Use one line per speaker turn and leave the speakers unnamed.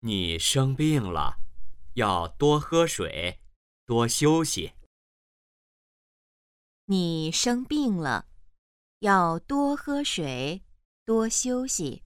你生病了要多喝水多休息。
你生病了要多喝水多休息。